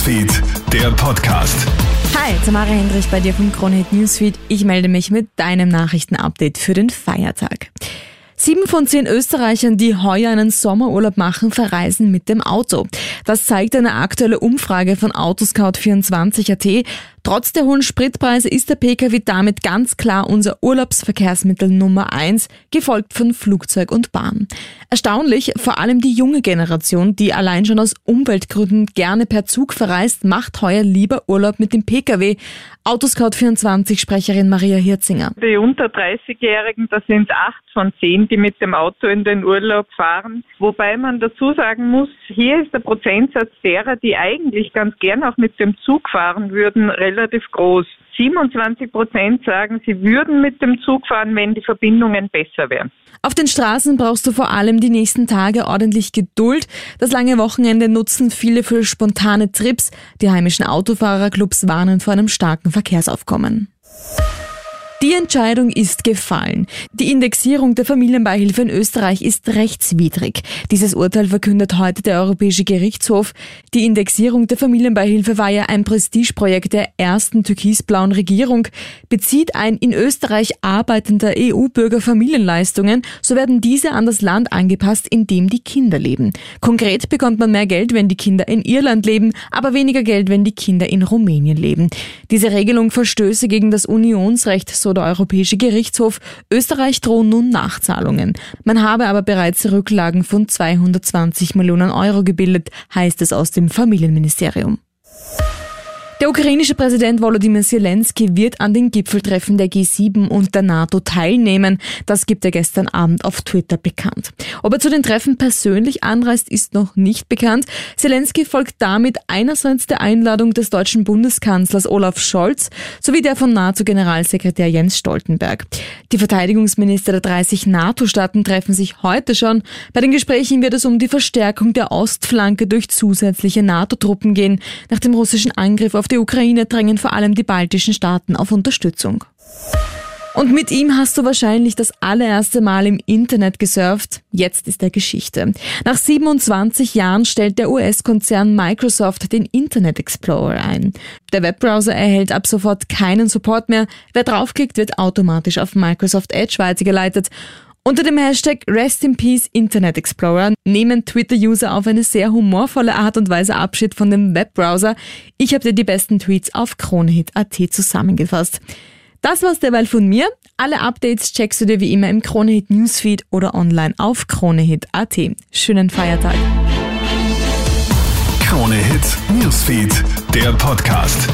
Newsfeed, der Podcast. Hi, Tamara Hendrich bei dir vom Kronhit Newsfeed. Ich melde mich mit deinem Nachrichtenupdate für den Feiertag. Sieben von zehn Österreichern, die heuer einen Sommerurlaub machen, verreisen mit dem Auto. Das zeigt eine aktuelle Umfrage von Autoscout24.at. Trotz der hohen Spritpreise ist der Pkw damit ganz klar unser Urlaubsverkehrsmittel Nummer eins, gefolgt von Flugzeug und Bahn. Erstaunlich, vor allem die junge Generation, die allein schon aus Umweltgründen gerne per Zug verreist, macht heuer lieber Urlaub mit dem Pkw. Autoscout24-Sprecherin Maria Hirzinger. Die unter 30-Jährigen, das sind acht von zehn, die mit dem Auto in den Urlaub fahren. Wobei man dazu sagen muss, hier ist der Prozentsatz derer, die eigentlich ganz gern auch mit dem Zug fahren würden, relativ groß. 27 Prozent sagen, sie würden mit dem Zug fahren, wenn die Verbindungen besser wären. Auf den Straßen brauchst du vor allem die nächsten Tage ordentlich Geduld. Das lange Wochenende nutzen viele für spontane Trips. Die heimischen Autofahrerclubs warnen vor einem starken Verkehrsaufkommen. Die Entscheidung ist gefallen. Die Indexierung der Familienbeihilfe in Österreich ist rechtswidrig. Dieses Urteil verkündet heute der Europäische Gerichtshof. Die Indexierung der Familienbeihilfe war ja ein Prestigeprojekt der ersten türkisblauen Regierung, bezieht ein in Österreich arbeitender EU-Bürger Familienleistungen, so werden diese an das Land angepasst, in dem die Kinder leben. Konkret bekommt man mehr Geld, wenn die Kinder in Irland leben, aber weniger Geld, wenn die Kinder in Rumänien leben. Diese Regelung verstöße gegen das Unionsrecht, so so der Europäische Gerichtshof, Österreich drohen nun Nachzahlungen. Man habe aber bereits Rücklagen von 220 Millionen Euro gebildet, heißt es aus dem Familienministerium. Der ukrainische Präsident Volodymyr Zelensky wird an den Gipfeltreffen der G7 und der NATO teilnehmen. Das gibt er gestern Abend auf Twitter bekannt. Ob er zu den Treffen persönlich anreist, ist noch nicht bekannt. Zelensky folgt damit einerseits der Einladung des deutschen Bundeskanzlers Olaf Scholz sowie der von NATO-Generalsekretär Jens Stoltenberg. Die Verteidigungsminister der 30 NATO-Staaten treffen sich heute schon. Bei den Gesprächen wird es um die Verstärkung der Ostflanke durch zusätzliche NATO-Truppen gehen. Nach dem russischen Angriff auf die Ukraine drängen vor allem die baltischen Staaten auf Unterstützung. Und mit ihm hast du wahrscheinlich das allererste Mal im Internet gesurft. Jetzt ist er Geschichte. Nach 27 Jahren stellt der US-Konzern Microsoft den Internet Explorer ein. Der Webbrowser erhält ab sofort keinen Support mehr. Wer draufklickt, wird automatisch auf Microsoft Edge weitergeleitet. Unter dem Hashtag Rest in Peace Internet Explorer nehmen Twitter-User auf eine sehr humorvolle Art und Weise Abschied von dem Webbrowser. Ich habe dir die besten Tweets auf Kronehit.at zusammengefasst. Das war's derweil von mir. Alle Updates checkst du dir wie immer im Kronehit Newsfeed oder online auf Kronehit.at. Schönen Feiertag. Kronehit Newsfeed, der Podcast.